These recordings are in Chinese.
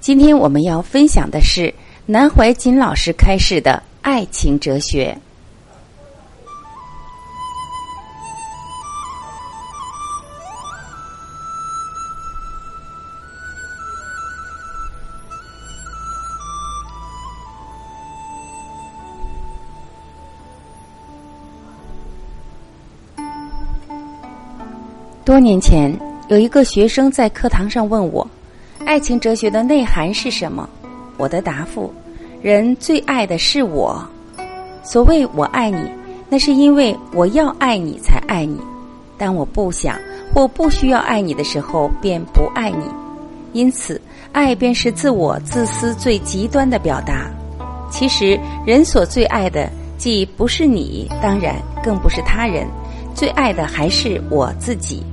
今天我们要分享的是南怀瑾老师开示的爱情哲学。多年前，有一个学生在课堂上问我。爱情哲学的内涵是什么？我的答复：人最爱的是我。所谓我爱你，那是因为我要爱你才爱你。当我不想或不需要爱你的时候，便不爱你。因此，爱便是自我自私最极端的表达。其实，人所最爱的，既不是你，当然更不是他人，最爱的还是我自己。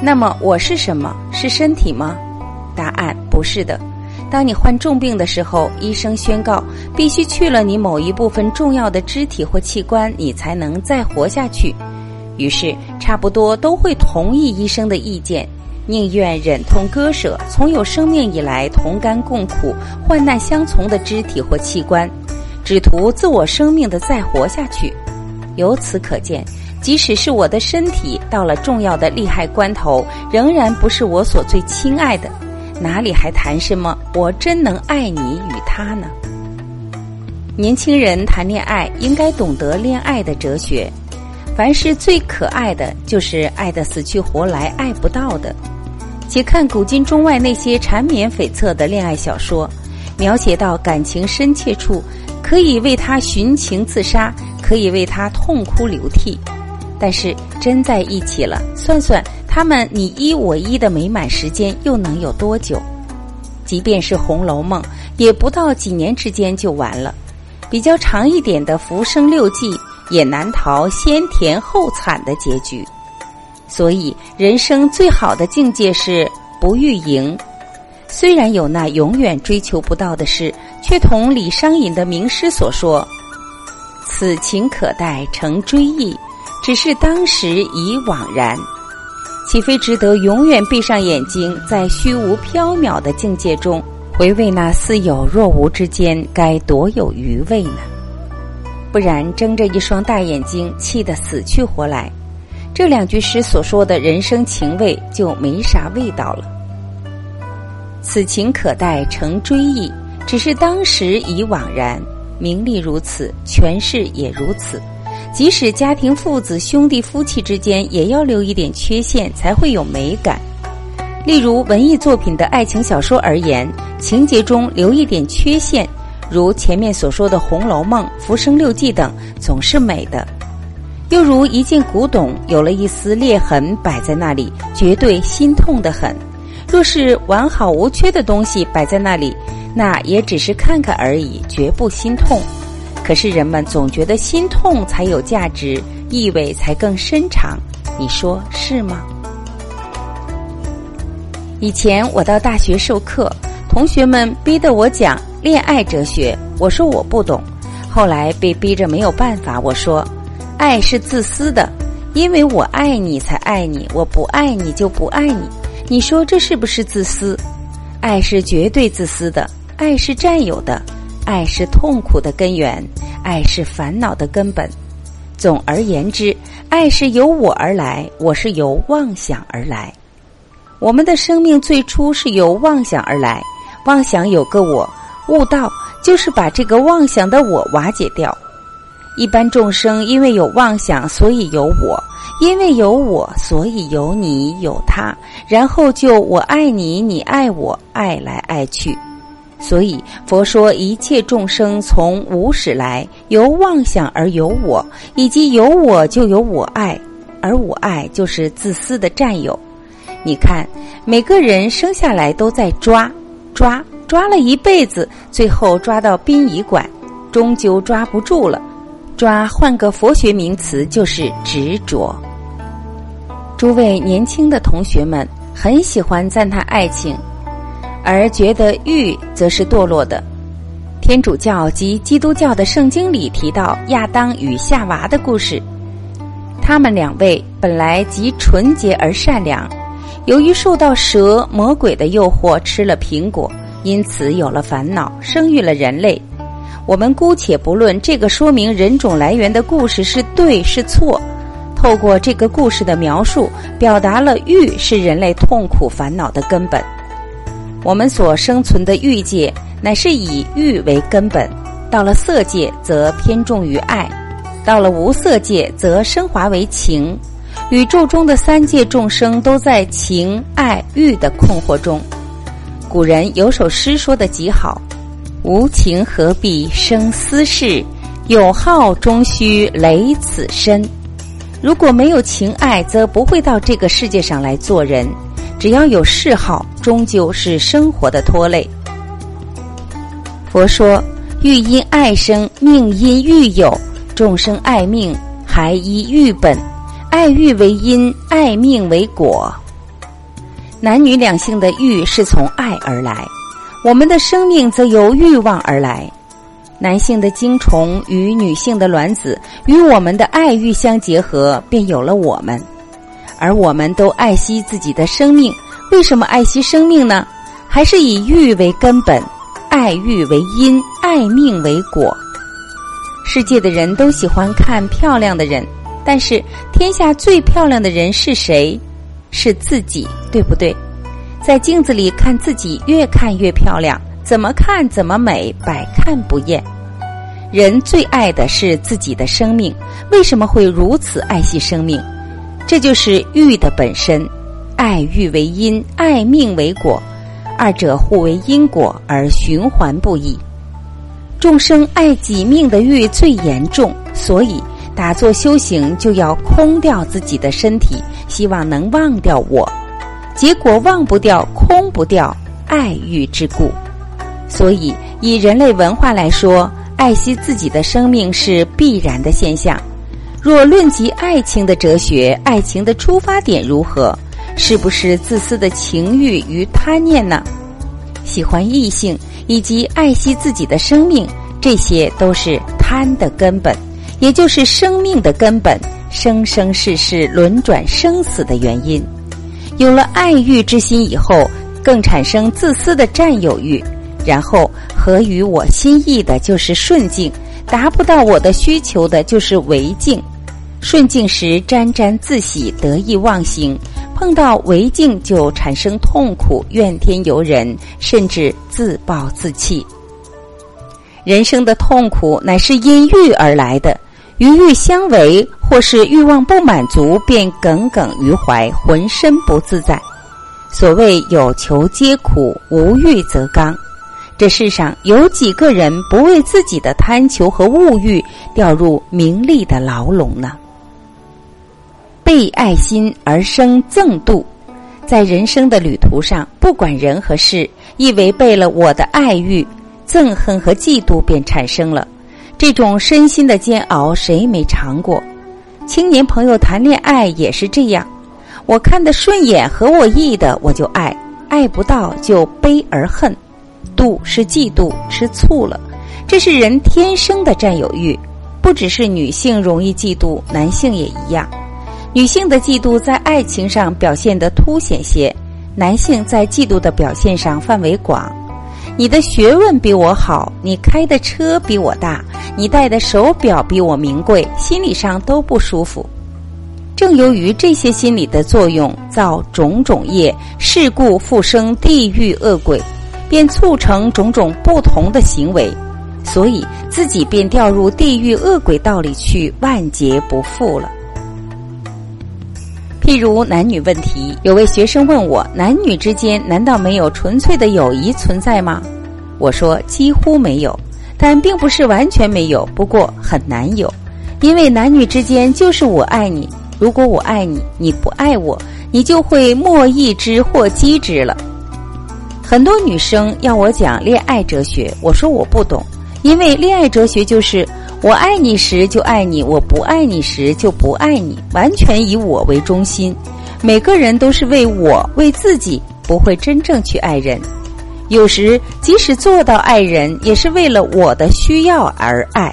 那么我是什么？是身体吗？答案不是的。当你患重病的时候，医生宣告必须去了你某一部分重要的肢体或器官，你才能再活下去。于是，差不多都会同意医生的意见，宁愿忍痛割舍从有生命以来同甘共苦、患难相从的肢体或器官，只图自我生命的再活下去。由此可见。即使是我的身体到了重要的利害关头，仍然不是我所最亲爱的，哪里还谈什么我真能爱你与他呢？年轻人谈恋爱应该懂得恋爱的哲学，凡是最可爱的就是爱得死去活来，爱不到的。且看古今中外那些缠绵悱恻的恋爱小说，描写到感情深切处，可以为他寻情自杀，可以为他痛哭流涕。但是真在一起了，算算他们你一我一的美满时间又能有多久？即便是《红楼梦》，也不到几年之间就完了。比较长一点的《浮生六记》，也难逃先甜后惨的结局。所以，人生最好的境界是不欲赢。虽然有那永远追求不到的事，却同李商隐的名诗所说：“此情可待成追忆。”只是当时已惘然，岂非值得永远闭上眼睛，在虚无缥缈的境界中回味那似有若无之间，该多有余味呢？不然睁着一双大眼睛，气得死去活来，这两句诗所说的人生情味就没啥味道了。此情可待成追忆，只是当时已惘然。名利如此，权势也如此。即使家庭、父子、兄弟、夫妻之间，也要留一点缺陷，才会有美感。例如文艺作品的爱情小说而言，情节中留一点缺陷，如前面所说的《红楼梦》《浮生六记》等，总是美的。又如一件古董有了一丝裂痕摆在那里，绝对心痛的很。若是完好无缺的东西摆在那里，那也只是看看而已，绝不心痛。可是人们总觉得心痛才有价值，意味才更深长，你说是吗？以前我到大学授课，同学们逼得我讲恋爱哲学，我说我不懂。后来被逼着没有办法，我说，爱是自私的，因为我爱你才爱你，我不爱你就不爱你。你说这是不是自私？爱是绝对自私的，爱是占有的。爱是痛苦的根源，爱是烦恼的根本。总而言之，爱是由我而来，我是由妄想而来。我们的生命最初是由妄想而来，妄想有个我，悟道就是把这个妄想的我瓦解掉。一般众生因为有妄想，所以有我；因为有我，所以有你有他，然后就我爱你，你爱我，爱来爱去。所以，佛说一切众生从无始来，由妄想而有我，以及有我就有我爱，而我爱就是自私的占有。你看，每个人生下来都在抓、抓、抓了一辈子，最后抓到殡仪馆，终究抓不住了。抓换个佛学名词就是执着。诸位年轻的同学们很喜欢赞叹爱情，而觉得欲则是堕落的。天主教及基督教的圣经里提到亚当与夏娃的故事，他们两位本来极纯洁而善良，由于受到蛇魔鬼的诱惑，吃了苹果，因此有了烦恼，生育了人类。我们姑且不论这个说明人种来源的故事是对是错。透过这个故事的描述，表达了欲是人类痛苦烦恼的根本。我们所生存的欲界，乃是以欲为根本；到了色界，则偏重于爱；到了无色界，则升华为情。宇宙中的三界众生都在情、爱、欲的困惑中。古人有首诗说的极好：“无情何必生私事，有好终须累此身。”如果没有情爱，则不会到这个世界上来做人。只要有嗜好，终究是生活的拖累。佛说：“欲因爱生，命因欲有。众生爱命，还依欲本。爱欲为因，爱命为果。男女两性的欲是从爱而来，我们的生命则由欲望而来。”男性的精虫与女性的卵子与我们的爱欲相结合，便有了我们。而我们都爱惜自己的生命，为什么爱惜生命呢？还是以欲为根本，爱欲为因，爱命为果。世界的人都喜欢看漂亮的人，但是天下最漂亮的人是谁？是自己，对不对？在镜子里看自己，越看越漂亮。怎么看怎么美，百看不厌。人最爱的是自己的生命，为什么会如此爱惜生命？这就是欲的本身。爱欲为因，爱命为果，二者互为因果而循环不已。众生爱己命的欲最严重，所以打坐修行就要空掉自己的身体，希望能忘掉我。结果忘不掉，空不掉，爱欲之故。所以，以人类文化来说，爱惜自己的生命是必然的现象。若论及爱情的哲学，爱情的出发点如何？是不是自私的情欲与贪念呢？喜欢异性以及爱惜自己的生命，这些都是贪的根本，也就是生命的根本，生生世世轮转生死的原因。有了爱欲之心以后，更产生自私的占有欲。然后合于我心意的就是顺境，达不到我的需求的就是违境。顺境时沾沾自喜、得意忘形；碰到违境就产生痛苦、怨天尤人，甚至自暴自弃。人生的痛苦乃是因欲而来的，与欲相违，或是欲望不满足，便耿耿于怀，浑身不自在。所谓有求皆苦，无欲则刚。这世上有几个人不为自己的贪求和物欲掉入名利的牢笼呢？被爱心而生憎妒，在人生的旅途上，不管人和事，一违背了我的爱欲，憎恨和嫉妒便产生了。这种身心的煎熬，谁没尝过？青年朋友谈恋爱也是这样，我看得顺眼、合我意的，我就爱；爱不到就悲而恨。妒是嫉妒，吃醋了，这是人天生的占有欲。不只是女性容易嫉妒，男性也一样。女性的嫉妒在爱情上表现的凸显些，男性在嫉妒的表现上范围广。你的学问比我好，你开的车比我大，你戴的手表比我名贵，心理上都不舒服。正由于这些心理的作用，造种种业，事故复生地狱恶鬼。便促成种种不同的行为，所以自己便掉入地狱恶鬼道里去，万劫不复了。譬如男女问题，有位学生问我：男女之间难道没有纯粹的友谊存在吗？我说几乎没有，但并不是完全没有，不过很难有，因为男女之间就是我爱你，如果我爱你，你不爱我，你就会莫抑之或击之了。很多女生要我讲恋爱哲学，我说我不懂，因为恋爱哲学就是我爱你时就爱你，我不爱你时就不爱你，完全以我为中心。每个人都是为我为自己，不会真正去爱人。有时即使做到爱人，也是为了我的需要而爱。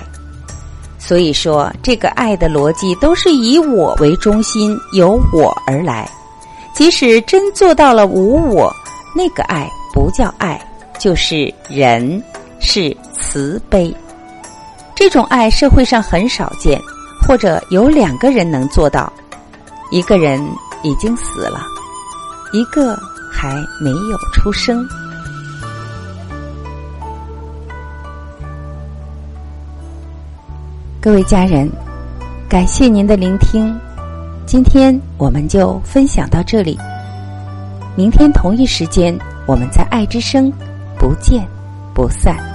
所以说，这个爱的逻辑都是以我为中心，由我而来。即使真做到了无我，那个爱。不叫爱，就是仁，是慈悲。这种爱社会上很少见，或者有两个人能做到，一个人已经死了，一个还没有出生。各位家人，感谢您的聆听，今天我们就分享到这里，明天同一时间。我们在爱之声，不见不散。